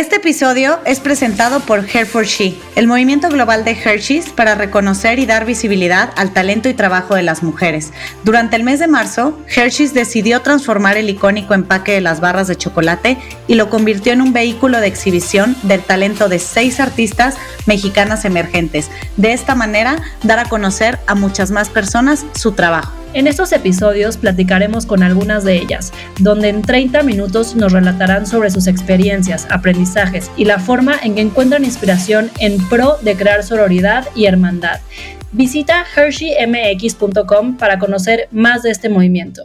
Este episodio es presentado por Hair for She, el movimiento global de Hershey's para reconocer y dar visibilidad al talento y trabajo de las mujeres. Durante el mes de marzo, Hershey's decidió transformar el icónico empaque de las barras de chocolate y lo convirtió en un vehículo de exhibición del talento de seis artistas mexicanas emergentes. De esta manera, dar a conocer a muchas más personas su trabajo. En estos episodios platicaremos con algunas de ellas, donde en 30 minutos nos relatarán sobre sus experiencias, aprendizajes y la forma en que encuentran inspiración en pro de crear sororidad y hermandad. Visita HersheyMX.com para conocer más de este movimiento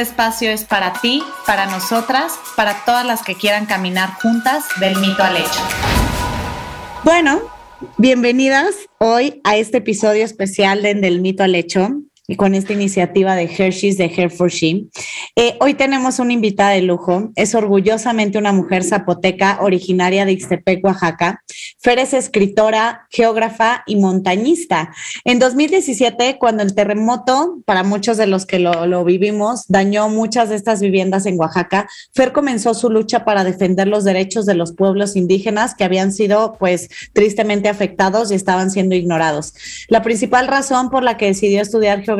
espacio es para ti, para nosotras, para todas las que quieran caminar juntas del mito al hecho. Bueno, bienvenidas hoy a este episodio especial de Del mito al hecho y con esta iniciativa de Hershey's de Hair for She. Eh, hoy tenemos una invitada de lujo, es orgullosamente una mujer zapoteca originaria de Ixtepec, Oaxaca. Fer es escritora, geógrafa y montañista. En 2017, cuando el terremoto, para muchos de los que lo, lo vivimos, dañó muchas de estas viviendas en Oaxaca, Fer comenzó su lucha para defender los derechos de los pueblos indígenas que habían sido, pues, tristemente afectados y estaban siendo ignorados. La principal razón por la que decidió estudiar geografía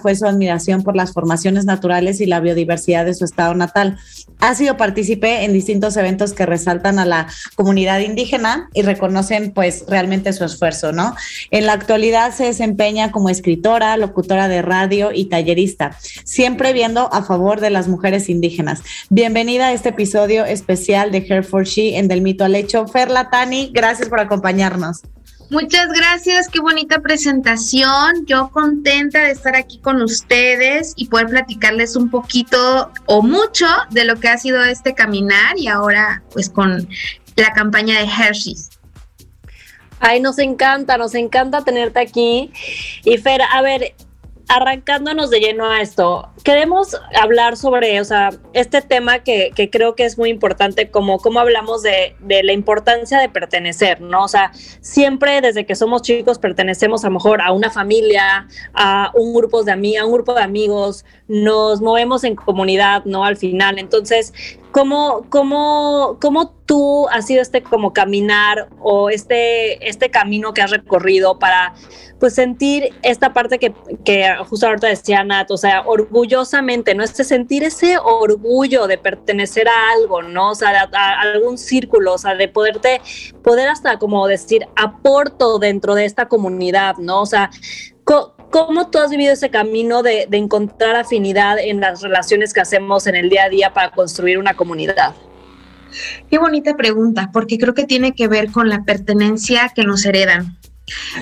fue su admiración por las formaciones naturales y la biodiversidad de su estado natal. Ha sido partícipe en distintos eventos que resaltan a la comunidad indígena y reconocen pues realmente su esfuerzo, ¿no? En la actualidad se desempeña como escritora, locutora de radio y tallerista, siempre viendo a favor de las mujeres indígenas. Bienvenida a este episodio especial de Hair for She en Del Mito al Hecho. Fer Latani, gracias por acompañarnos. Muchas gracias, qué bonita presentación. Yo contenta de estar aquí con ustedes y poder platicarles un poquito o mucho de lo que ha sido este caminar y ahora pues con la campaña de Hershey's. Ay, nos encanta, nos encanta tenerte aquí. Y Fer, a ver, arrancándonos de lleno a esto, queremos hablar sobre, o sea, este tema que, creo que es muy importante, como cómo hablamos de, de, la importancia de pertenecer, ¿no? O sea, siempre desde que somos chicos pertenecemos a mejor a una familia, a un grupo de, a un grupo de amigos, nos movemos en comunidad, ¿no? Al final. Entonces, ¿cómo, cómo, cómo tú has sido este como caminar o este, este camino que has recorrido para pues sentir esta parte que, que justo ahorita decía Nat, o sea, ¿no? Este sentir ese orgullo de pertenecer a algo, ¿no? O sea, a, algún círculo, o sea, de poderte, poder hasta como decir, aporto dentro de esta comunidad, ¿no? O sea, ¿Cómo tú has vivido ese camino de, de, encontrar afinidad en las relaciones que hacemos en el día a día para construir una comunidad? Qué bonita pregunta, porque creo que tiene que ver con la pertenencia que nos heredan.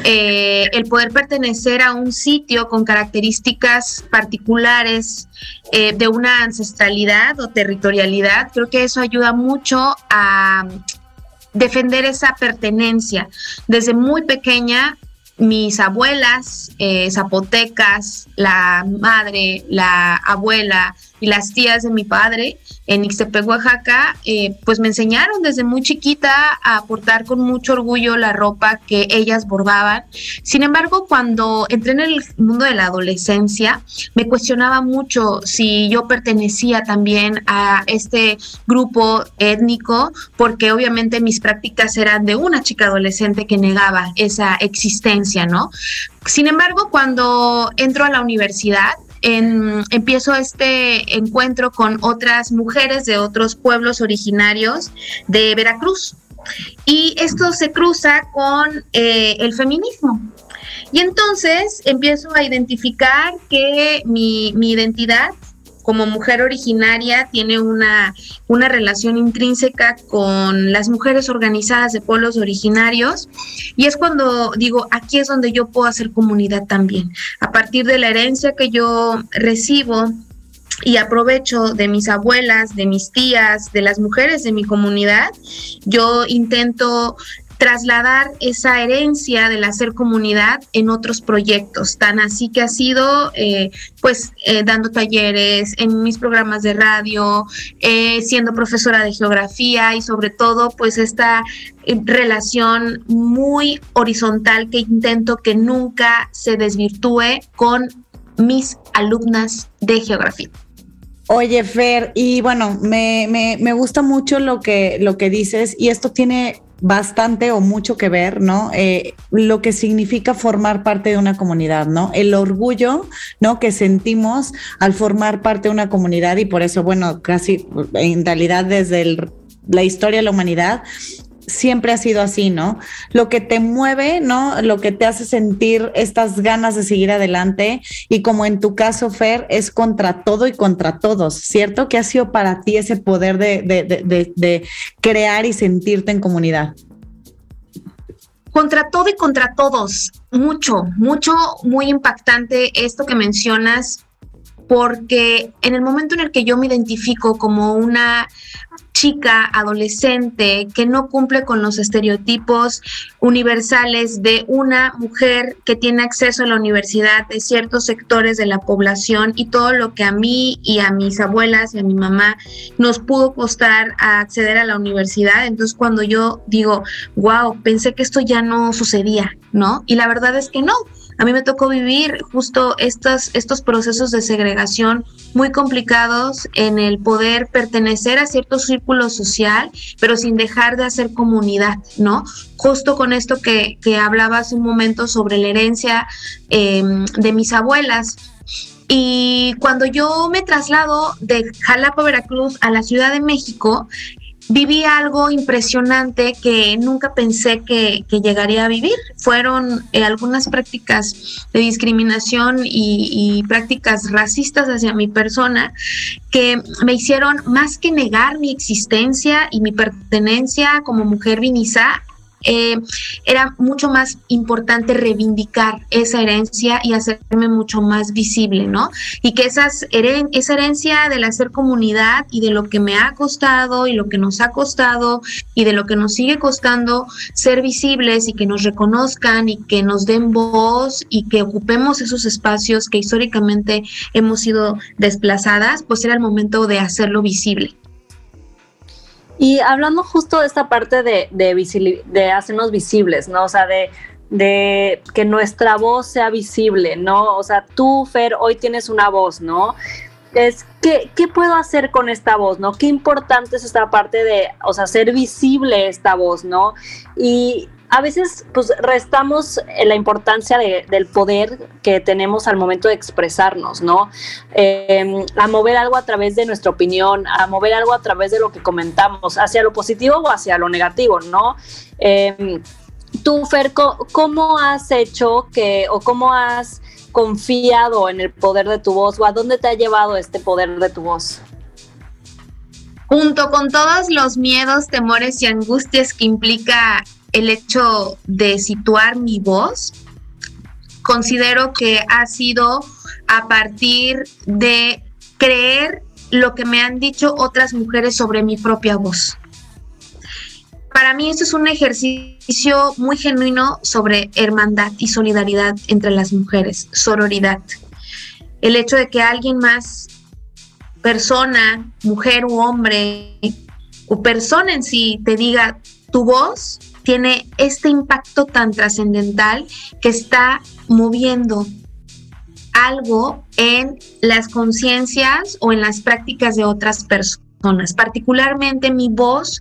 Eh, el poder pertenecer a un sitio con características particulares eh, de una ancestralidad o territorialidad, creo que eso ayuda mucho a defender esa pertenencia. Desde muy pequeña mis abuelas eh, zapotecas, la madre, la abuela y las tías de mi padre en Ixtepec, Oaxaca, eh, pues me enseñaron desde muy chiquita a portar con mucho orgullo la ropa que ellas bordaban. Sin embargo, cuando entré en el mundo de la adolescencia, me cuestionaba mucho si yo pertenecía también a este grupo étnico, porque obviamente mis prácticas eran de una chica adolescente que negaba esa existencia, ¿no? Sin embargo, cuando entro a la universidad, empiezo este encuentro con otras mujeres de otros pueblos originarios de Veracruz. Y esto se cruza con eh, el feminismo. Y entonces empiezo a identificar que mi identidad como mujer originaria tiene una, una relación intrínseca con las mujeres organizadas de pueblos originarios y es cuando digo, aquí es donde yo puedo hacer comunidad también. A partir de la herencia que yo recibo y aprovecho de mis abuelas, de mis tías, de las mujeres de mi comunidad, yo intento trasladar esa herencia del hacer comunidad en otros proyectos, tan así que ha sido eh, pues eh, dando talleres en mis programas de radio, eh, siendo profesora de geografía y sobre todo pues esta relación muy horizontal que intento que nunca se desvirtúe con mis alumnas de geografía. Oye, Fer, y bueno, me, me, me, gusta mucho lo que, lo que dices y esto tiene bastante o mucho que ver, ¿no? Eh, lo que significa formar parte de una comunidad, ¿no? El orgullo, ¿no? Que sentimos al formar parte de una comunidad y por eso, bueno, casi en realidad desde la historia de la humanidad siempre ha sido así, ¿no? Lo que te mueve, ¿no? Lo que te hace sentir estas ganas de seguir adelante y como en tu caso, Fer, es contra todo y contra todos, ¿cierto? ¿Qué ha sido para ti ese poder de, de crear y sentirte en comunidad? Contra todo y contra todos, mucho, mucho, muy impactante esto que mencionas, porque en el momento en el que yo me identifico como una chica, adolescente, que no cumple con los estereotipos universales de una mujer que tiene acceso a la universidad de ciertos sectores de la población y todo lo que a mí y a mis abuelas y a mi mamá nos pudo costar a acceder a la universidad. Entonces cuando yo digo, wow, pensé que esto ya no sucedía, ¿no? Y la verdad es que no. A mí me tocó vivir justo estos, estos procesos de segregación muy complicados en el poder pertenecer a cierto círculo social, pero sin dejar de hacer comunidad, ¿no? Justo con esto que, que hablaba hace un momento sobre la herencia em, de mis abuelas. Y cuando yo me traslado de Jalapa, Veracruz a la Ciudad de México, viví algo impresionante que nunca pensé que, llegaría a vivir. Fueron eh, algunas prácticas de discriminación y, y, prácticas racistas hacia mi persona que me hicieron más que negar mi existencia y mi pertenencia como mujer vinizá, eh, era mucho más importante reivindicar esa herencia y hacerme mucho más visible, ¿no? Y que esas esa herencia del hacer comunidad y de lo que me ha costado y lo que nos ha costado y de lo que nos sigue costando ser visibles y que nos reconozcan y que nos den voz y que ocupemos esos espacios que históricamente hemos sido desplazadas, pues era el momento de hacerlo visible. Y hablando justo de esta parte de, de, hacernos visibles, ¿no? O sea, de, de que nuestra voz sea visible, ¿no? O sea, tú, Fer, hoy tienes una voz, ¿no? Es, ¿qué, ¿qué puedo hacer con esta voz, no? Qué importante es esta parte de, o sea, ser visible esta voz, ¿no? Y a veces pues restamos la importancia del poder que tenemos al momento de expresarnos, ¿no? Em, a mover algo a través de nuestra opinión, a mover algo a través de lo que comentamos, hacia lo positivo o hacia lo negativo, ¿no? Eh, tú, Fer, ¿cómo has hecho que, o cómo has confiado en el poder de tu voz, o a dónde te ha llevado este poder de tu voz? Junto con todos los miedos, temores y angustias que implica el hecho de situar mi voz, considero que ha sido a partir de creer lo que me han dicho otras mujeres sobre mi propia voz. Para mí esto es un ejercicio muy genuino sobre hermandad y solidaridad entre las mujeres, sororidad. El hecho de que alguien más, persona, mujer u hombre, o persona en sí, te diga, tu voz tiene este impacto tan trascendental que está moviendo algo en las conciencias o en las prácticas de otras personas. Particularmente mi voz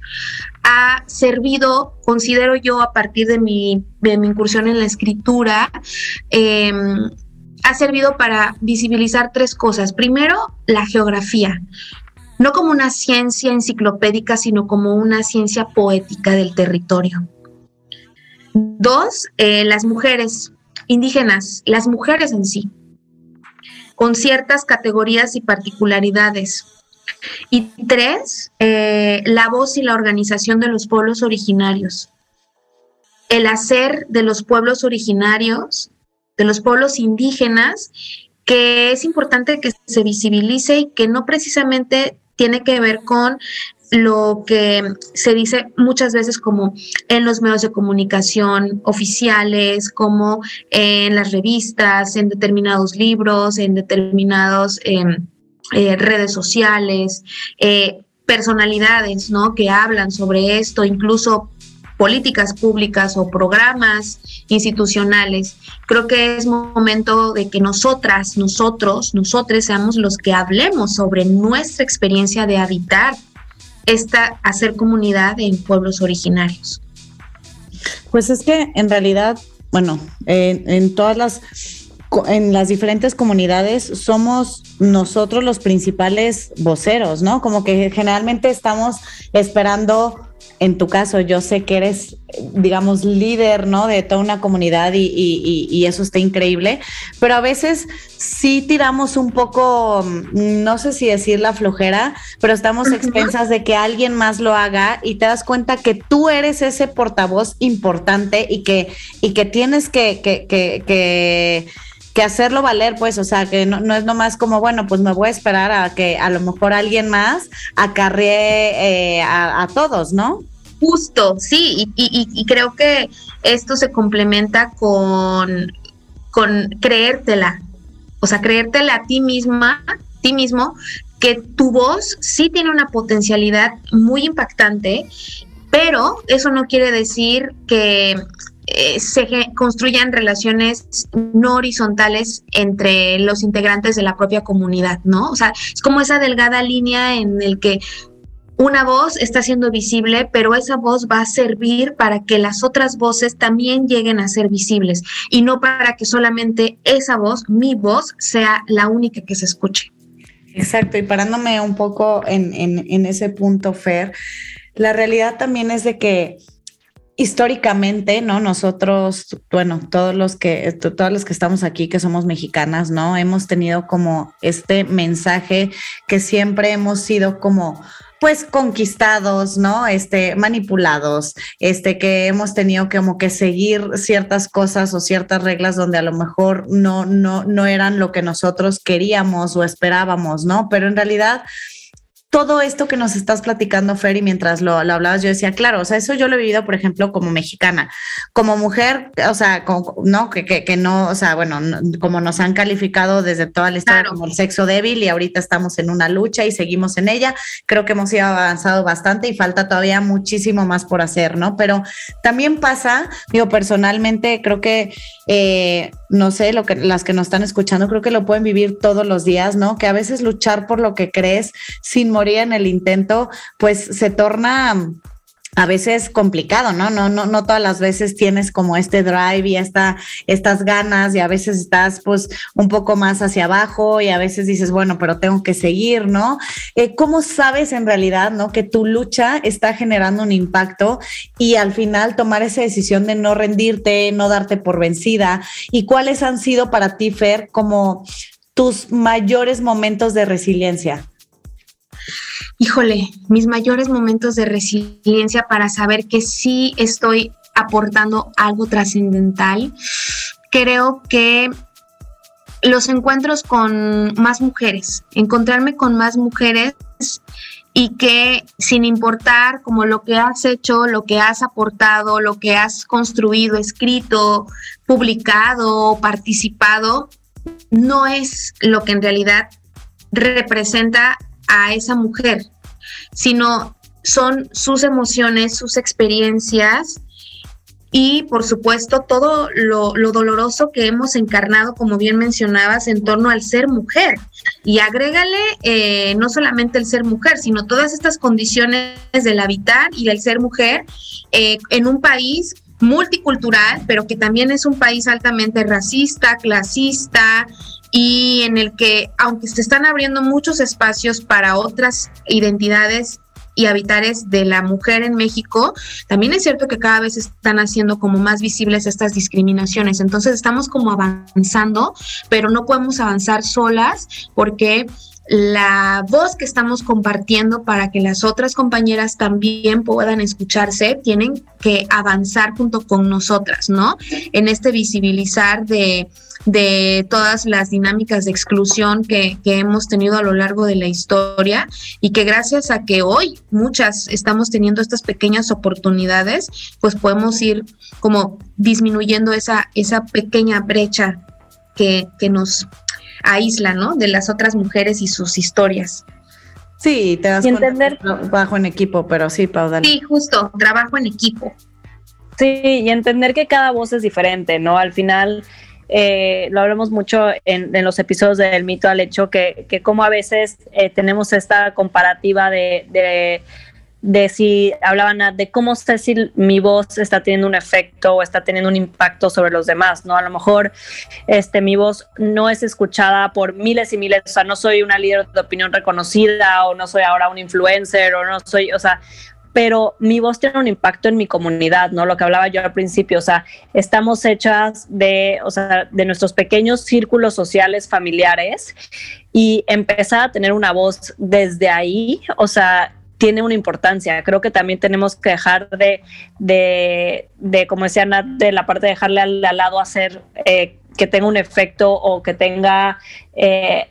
ha servido, considero yo, a partir de mi, incursión en la escritura, em, ha servido para visibilizar tres cosas. Primero, la geografía no como una ciencia enciclopédica, sino como una ciencia poética del territorio. Dos, eh, las mujeres indígenas, las mujeres en sí, con ciertas categorías y particularidades. Y tres, eh, la voz y la organización de los pueblos originarios. El hacer de los pueblos originarios, de los pueblos indígenas, que es importante que se visibilice y que no precisamente tiene que ver con lo que se dice muchas veces como en los medios de comunicación oficiales, como en las revistas, en determinados libros, en determinadas em, eh, redes sociales, eh, personalidades, ¿no? Que hablan sobre esto, incluso políticas públicas o programas institucionales. Creo que es momento de que nosotras, nosotros, nosotros seamos los que hablemos sobre nuestra experiencia de habitar esta, hacer comunidad en pueblos originarios. Pues es que en realidad, bueno, en todas las en las diferentes comunidades somos nosotros los principales voceros, ¿no? Como que generalmente estamos esperando en tu caso, yo sé que eres, digamos, líder, ¿no? De toda una comunidad y, eso está increíble, pero a veces sí tiramos un poco, no sé si decir la flojera, pero estamos expensas de que alguien más lo haga y te das cuenta que tú eres ese portavoz importante y que, y que tienes que, que, que que hacerlo valer, pues, o sea, que no, no, es nomás como, bueno, pues me voy a esperar a que a lo mejor alguien más acarree eh, a, todos, ¿no? Justo, sí, y, y, creo que esto se complementa con, con creértela, o sea, creértela a ti misma, ti mismo, que tu voz sí tiene una potencialidad muy impactante, pero eso no quiere decir que eh, se construyan relaciones no horizontales entre los integrantes de la propia comunidad, ¿no? O sea, es como esa delgada línea en el que una voz está siendo visible, pero esa voz va a servir para que las otras voces también lleguen a ser visibles y no para que solamente esa voz, mi voz, sea la única que se escuche. Exacto, y parándome un poco en, en ese punto, Fer, la realidad también es de que históricamente, ¿no? Nosotros, bueno, todos los que, todos los que estamos aquí, que somos mexicanas, ¿no? Hemos tenido como este mensaje que siempre hemos sido como pues conquistados, ¿no? Este, manipulados, este, que hemos tenido como que seguir ciertas cosas o ciertas reglas donde a lo mejor no, no, no eran lo que nosotros queríamos o esperábamos, ¿no? Pero en realidad, todo esto que nos estás platicando, Fer, y mientras lo, hablabas, yo decía, claro, o sea, eso yo lo he vivido, por ejemplo, como mexicana, como mujer, o sea, no, que, que, no, o sea, bueno, como nos han calificado desde toda la historia como el sexo débil y ahorita estamos en una lucha y seguimos en ella, creo que hemos ido avanzado bastante y falta todavía muchísimo más por hacer, ¿no? Pero también pasa, digo, personalmente, creo que eh, no sé, lo que las que nos están escuchando creo que lo pueden vivir todos los días, ¿no? Que a veces luchar por lo que crees sin morir en el intento, pues se torna a veces complicado, ¿no? No, no, no todas las veces tienes como este drive y esta, estas ganas y a veces estás pues un poco más hacia abajo y a veces dices, bueno, pero tengo que seguir, ¿no? Eh, ¿Cómo sabes en realidad, ¿no? Que tu lucha está generando un impacto y al final tomar esa decisión de no rendirte, no darte por vencida y cuáles han sido para ti, Fer, como tus mayores momentos de resiliencia? Híjole, mis mayores momentos de resiliencia para saber que sí estoy aportando algo trascendental. Creo que los encuentros con más mujeres, encontrarme con más mujeres y que sin importar como lo que has hecho, lo que has aportado, lo que has construido, escrito, publicado, participado, no es lo que en realidad representa a esa mujer, sino son sus emociones, sus experiencias y por supuesto todo lo, doloroso que hemos encarnado, como bien mencionabas, en torno al ser mujer. Y agrégale eh, no solamente el ser mujer, sino todas estas condiciones del habitar y del ser mujer eh, en un país multicultural, pero que también es un país altamente racista, clasista, y en el que, aunque se están abriendo muchos espacios para otras identidades y habitares de la mujer en México, también es cierto que cada vez están haciendo como más visibles estas discriminaciones. Entonces estamos como avanzando, pero no podemos avanzar solas porque la voz que estamos compartiendo para que las otras compañeras también puedan escucharse, tienen que avanzar junto con nosotras, ¿no? En este visibilizar de, todas las dinámicas de exclusión que, que, hemos tenido a lo largo de la historia y que gracias a que hoy muchas estamos teniendo estas pequeñas oportunidades, pues podemos ir como disminuyendo esa, esa pequeña brecha que, que nos aísla, ¿no? De las otras mujeres y sus historias. Sí, te das entender trabajo en equipo, pero sí, Pau, Sí, justo, trabajo en equipo. Sí, y entender que cada voz es diferente, ¿no? Al final, eh, lo hablamos mucho en, los episodios del mito al hecho, que, que como a veces eh, tenemos esta comparativa de, de de si hablaban de cómo sé si mi voz está teniendo un efecto o está teniendo un impacto sobre los demás, ¿no? A lo mejor este, mi voz no es escuchada por miles y miles, o sea, no soy una líder de opinión reconocida o no soy ahora un influencer o no soy, o sea, pero mi voz tiene un impacto en mi comunidad, ¿no? Lo que hablaba yo al principio, o sea, estamos hechas de, o sea, de nuestros pequeños círculos sociales familiares y empezar a tener una voz desde ahí, o sea, tiene una importancia. Creo que también tenemos que dejar de, de, de como decía Nat, de la parte de dejarle al, lado hacer eh, que tenga un efecto o que tenga eh,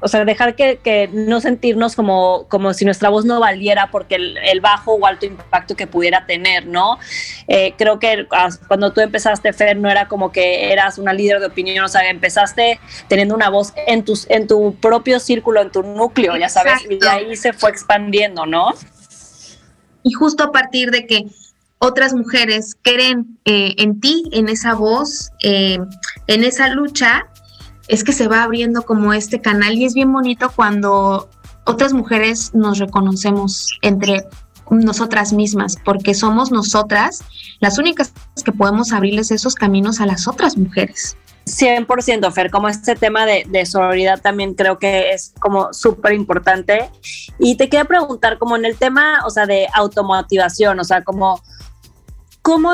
o sea, dejar que, no sentirnos como, como si nuestra voz no valiera porque el, bajo o alto impacto que pudiera tener, ¿no? Eh, creo que cuando tú empezaste, Fer, no era como que eras una líder de opinión, o sea, empezaste teniendo una voz en, tus, en tu propio círculo, en tu núcleo, ya sabes, y de ahí se fue expandiendo, ¿no? Y justo a partir de que otras mujeres creen eh, en ti, en esa voz, eh, en esa lucha, es que se va abriendo como este canal y es bien bonito cuando otras mujeres nos reconocemos entre nosotras mismas, porque somos nosotras las únicas que podemos abrirles esos caminos a las otras mujeres. 100%, Fer, como este tema de, de sororidad también creo que es como súper importante. Y te quería preguntar, como en el tema, o sea, de automotivación, o sea, como, ¿cómo,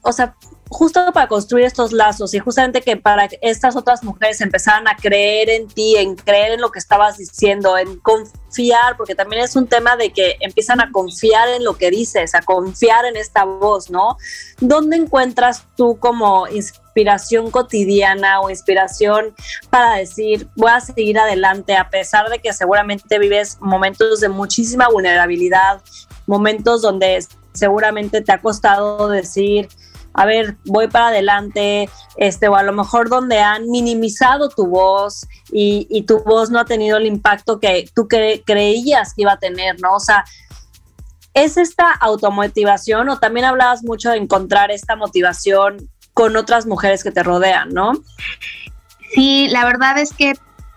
o sea, justo para construir estos lazos y justamente que para que estas otras mujeres empezaran a creer en ti, en creer en lo que estabas diciendo, en confiar, porque también es un tema de que empiezan a confiar en lo que dices, a confiar en esta voz, ¿no? ¿Dónde encuentras tú como inspiración cotidiana o inspiración para decir, voy a seguir adelante a pesar de que seguramente vives momentos de muchísima vulnerabilidad, momentos donde seguramente te ha costado decir, a ver, voy para adelante, este, o a lo mejor donde han minimizado tu voz y, tu voz no ha tenido el impacto que tú creías que iba a tener, ¿no? O sea, ¿es esta automotivación o también hablabas mucho de encontrar esta motivación con otras mujeres que te rodean, ¿no? Sí, la verdad es que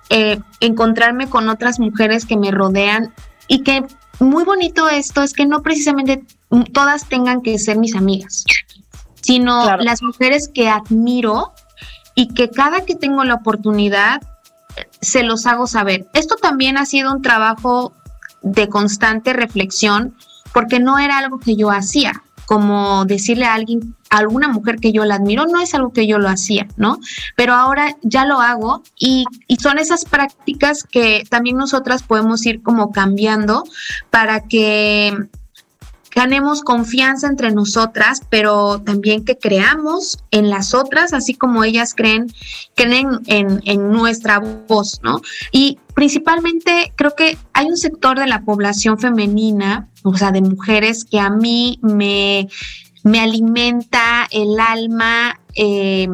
eh, encontrarme con otras mujeres que me rodean y que muy bonito esto es que no precisamente todas tengan que ser mis amigas sino las mujeres que admiro y que cada que tengo la oportunidad se los hago saber. Esto también ha sido un trabajo de constante reflexión porque no era algo que yo hacía, como decirle a alguien, a alguna mujer que yo la admiro, no es algo que yo lo hacía, ¿no? Pero ahora ya lo hago y, y son esas prácticas que también nosotras podemos ir como cambiando para que ganemos confianza entre nosotras, pero también que creamos en las otras, así como ellas creen, creen en, en nuestra voz, ¿no? Y principalmente creo que hay un sector de la población femenina, o sea, de mujeres, que a mí me, me alimenta el alma eh,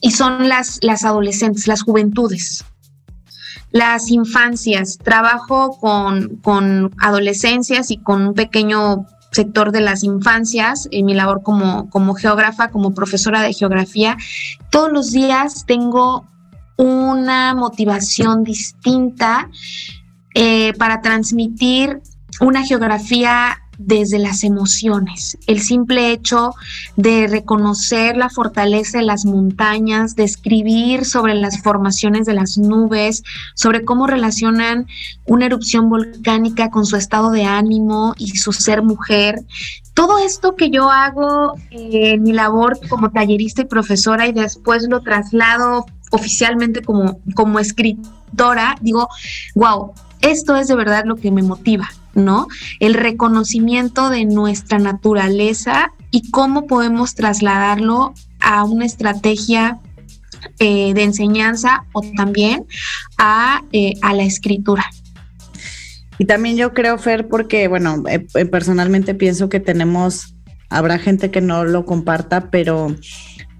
y son las, las adolescentes, las juventudes las infancias. Trabajo con, adolescencias y con un pequeño sector de las infancias, en mi labor como, como geógrafa, como profesora de geografía, todos los días tengo una motivación distinta eh, para transmitir una geografía desde las emociones. El simple hecho de reconocer la fortaleza de las montañas, de escribir sobre las formaciones de las nubes, sobre cómo relacionan una erupción volcánica con su estado de ánimo y su ser mujer. Todo esto que yo hago en mi labor como tallerista y profesora y después lo traslado oficialmente como, como escritora, digo, wow, esto es de verdad lo que me motiva, ¿no? El reconocimiento de nuestra naturaleza y cómo podemos trasladarlo a una estrategia eh, de enseñanza o también a, eh, a la escritura. Y también yo creo, Fer, porque, bueno, eh, personalmente pienso que tenemos, habrá gente que no lo comparta, pero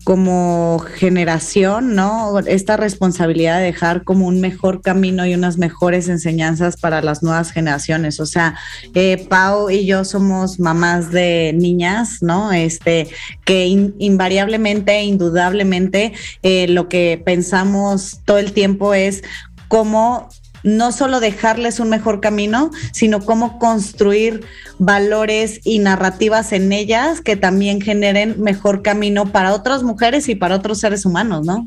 como generación, ¿no? Esta responsabilidad de dejar como un mejor camino y unas mejores enseñanzas para las nuevas generaciones. O sea, eh, Pau y yo somos mamás de niñas, ¿no? Este, que invariablemente, indudablemente, eh, lo que pensamos todo el tiempo es cómo no solo dejarles un mejor camino, sino cómo construir valores y narrativas en ellas que también generen mejor camino para otras mujeres y para otros seres humanos, ¿no?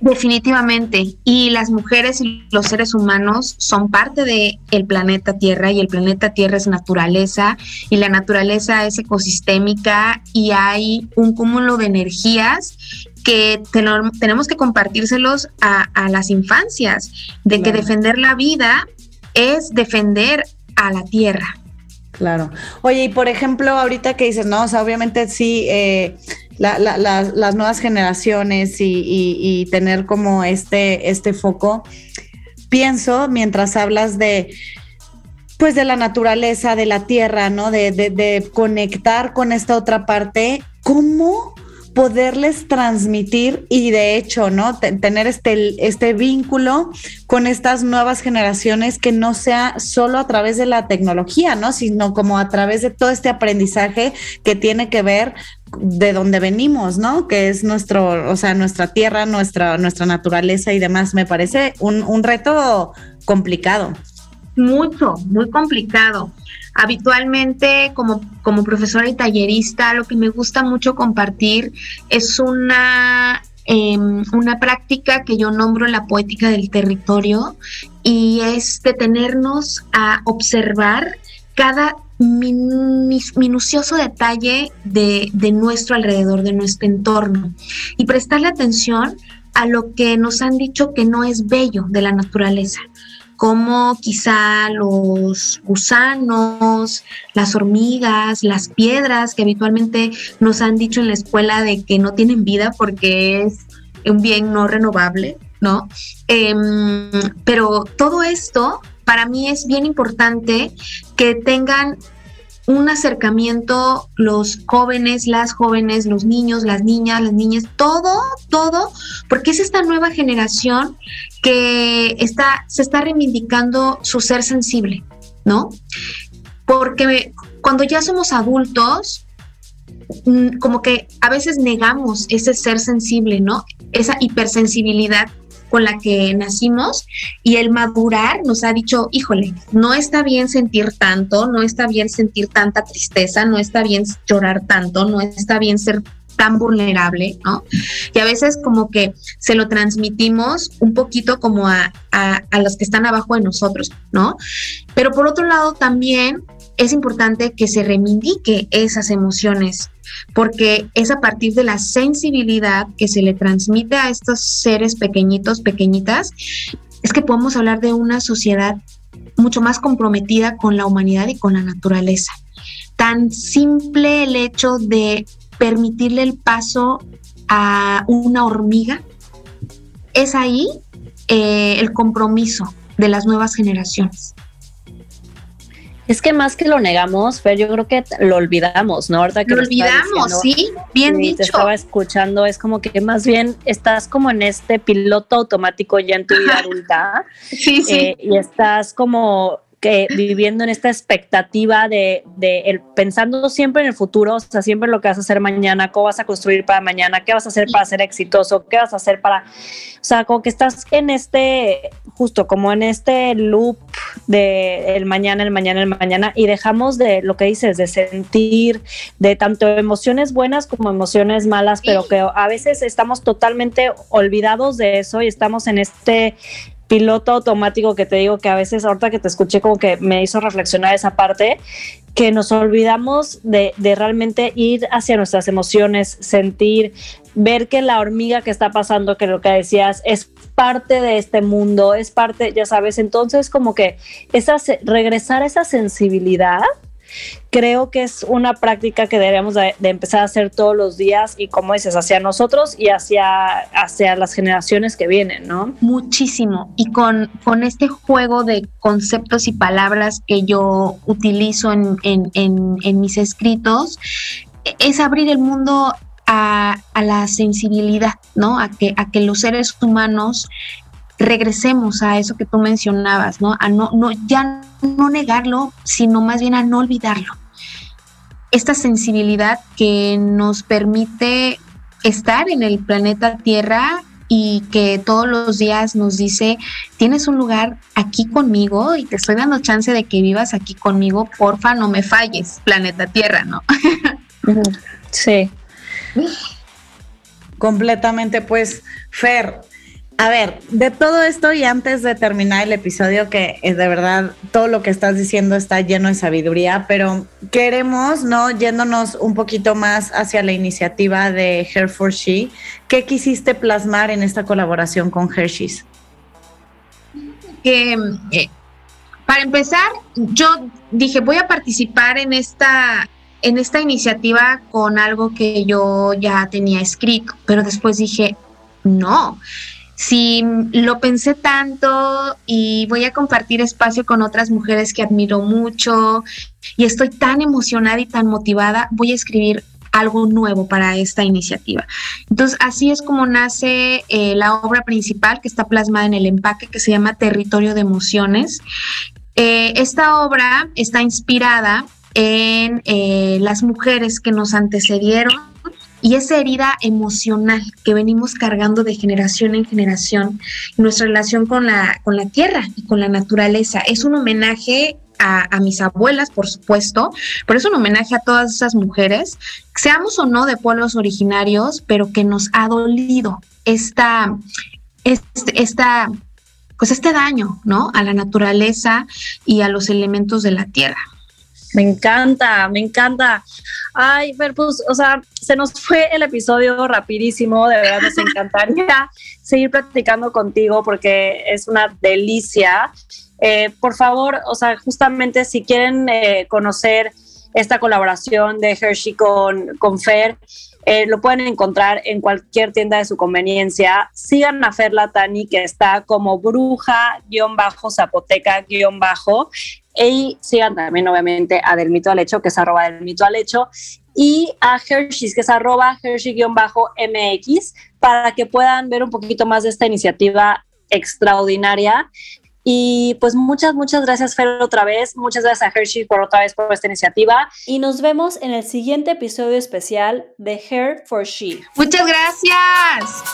Definitivamente. Y las mujeres y los seres humanos son parte del el planeta Tierra y el planeta Tierra es naturaleza y la naturaleza es ecosistémica y hay un cúmulo de energías que tenemos que compartírselos a, las infancias, de que defender la vida es defender a la tierra. Claro. Oye, y por ejemplo, ahorita que dices, no, o sea, obviamente sí, eh, las nuevas generaciones y, tener como este, este foco, pienso mientras hablas de pues de la naturaleza, de la tierra, ¿no? De, de, conectar con esta otra parte, ¿cómo poderles transmitir y de hecho, ¿no? tener este, este vínculo con estas nuevas generaciones que no sea solo a través de la tecnología, ¿no? Sino como a través de todo este aprendizaje que tiene que ver de donde venimos, ¿no? Que es nuestro, o sea, nuestra tierra, nuestra, nuestra naturaleza y demás. Me parece un, un reto complicado. Mucho, muy complicado. Habitualmente, como, como profesora y tallerista, lo que me gusta mucho compartir es una em, una práctica que yo nombro la poética del territorio y es detenernos a observar cada minucioso detalle de, de, nuestro alrededor, de nuestro entorno y prestarle atención a lo que nos han dicho que no es bello de la naturaleza como quizá los gusanos, las hormigas, las piedras que habitualmente nos han dicho en la escuela de que no tienen vida porque es un bien no renovable, ¿no? Em, pero todo esto para mí es bien importante que tengan un acercamiento los jóvenes, las jóvenes, los niños, las niñas, las niñas, todo, todo, porque es esta nueva generación que está, se está reivindicando su ser sensible, ¿no? Porque cuando ya somos adultos, mm, como que a veces negamos ese ser sensible, ¿no? Esa hipersensibilidad con la que nacimos y el madurar nos ha dicho, híjole, no está bien sentir tanto, no está bien sentir tanta tristeza, no está bien llorar tanto, no está bien ser tan vulnerable, ¿no? Y a veces como que se lo transmitimos un poquito como a, a, los que están abajo de nosotros, ¿no? Pero por otro lado también es importante que se reivindique esas emociones, porque es a partir de la sensibilidad que se le transmite a estos seres pequeñitos, pequeñitas, es que podemos hablar de una sociedad mucho más comprometida con la humanidad y con la naturaleza. Tan simple el hecho de permitirle el paso a una hormiga, es ahí eh, el compromiso de las nuevas generaciones. Es que más que lo negamos, pero yo creo que lo olvidamos, ¿no? que lo olvidamos, sí, bien dicho. Te estaba escuchando, es como que más bien estás como en este piloto automático ya en tu vida adulta. sí, sí. Eh, y estás como que viviendo en esta expectativa de, de el, pensando siempre en el futuro, o sea, siempre lo que vas a hacer mañana, cómo vas a construir para mañana, qué vas a hacer para ser exitoso, qué vas a hacer para, o sea, como que estás en este, justo como en este loop de el mañana, el mañana, el mañana, y dejamos de lo que dices, de sentir, de tanto emociones buenas como emociones malas, pero que a veces estamos totalmente olvidados de eso y estamos en este piloto automático que te digo que a veces ahorita que te escuché como que me hizo reflexionar esa parte, que nos olvidamos de, realmente ir hacia nuestras emociones, sentir, ver que la hormiga que está pasando, que lo que decías, es parte de este mundo, es parte, ya sabes, entonces como que esa, regresar a esa sensibilidad creo que es una práctica que deberíamos de, empezar a hacer todos los días y como dices, hacia nosotros y hacia, hacia las generaciones que vienen, ¿no? Muchísimo. Y con, con este juego de conceptos y palabras que yo utilizo en, en, mis escritos, es abrir el mundo a, a, la sensibilidad, ¿no? A que, a que los seres humanos regresemos a eso que tú mencionabas, ¿no? A no, no, ya no negarlo, sino más bien a no olvidarlo. Esta sensibilidad que nos permite estar en el planeta Tierra y que todos los días nos dice, tienes un lugar aquí conmigo y te estoy dando chance de que vivas aquí conmigo, porfa, no me falles, planeta Tierra, ¿no? sí. Completamente, pues, Fer, a ver, de todo esto y antes de terminar el episodio, que es de verdad todo lo que estás diciendo está lleno de sabiduría, pero queremos, ¿no? Yéndonos un poquito más hacia la iniciativa de Hair for She, ¿qué quisiste plasmar en esta colaboración con Hershey's? Que, eh, para empezar, yo dije, voy a participar en esta, en esta iniciativa con algo que yo ya tenía escrito, pero después dije, no, si lo pensé tanto y voy a compartir espacio con otras mujeres que admiro mucho y estoy tan emocionada y tan motivada, voy a escribir algo nuevo para esta iniciativa. Entonces, así es como nace eh, la obra principal que está plasmada en el empaque que se llama Territorio de Emociones. Eh, esta obra está inspirada en eh, las mujeres que nos antecedieron y esa herida emocional que venimos cargando de generación en generación, nuestra relación con la, con la tierra y con la naturaleza. Es un homenaje a, a, mis abuelas, por supuesto, pero es un homenaje a todas esas mujeres, seamos o no de pueblos originarios, pero que nos ha dolido esta, este, esta, pues este daño, ¿no? A la naturaleza y a los elementos de la tierra. Me encanta, me encanta. Ay, Fer, pues, o sea, se nos fue el episodio rapidísimo, de verdad nos encantaría seguir platicando contigo porque es una delicia. Eh, por favor, o sea, justamente si quieren eh, conocer esta colaboración de Hershey con, con Fer, eh, lo pueden encontrar en cualquier tienda de su conveniencia. Sigan a Fer Latani, que está como bruja-zapoteca-bajo. Y sigan también, obviamente, a Del Mito al Hecho, que es arroba Del Mito al Hecho. Y a Hershey's, que es arroba Hershey-MX, para que puedan ver un poquito más de esta iniciativa extraordinaria. Y pues muchas, muchas gracias Fer otra vez, muchas gracias a Hershey por otra vez por esta iniciativa. Y nos vemos en el siguiente episodio especial de Hair for She. Muchas gracias.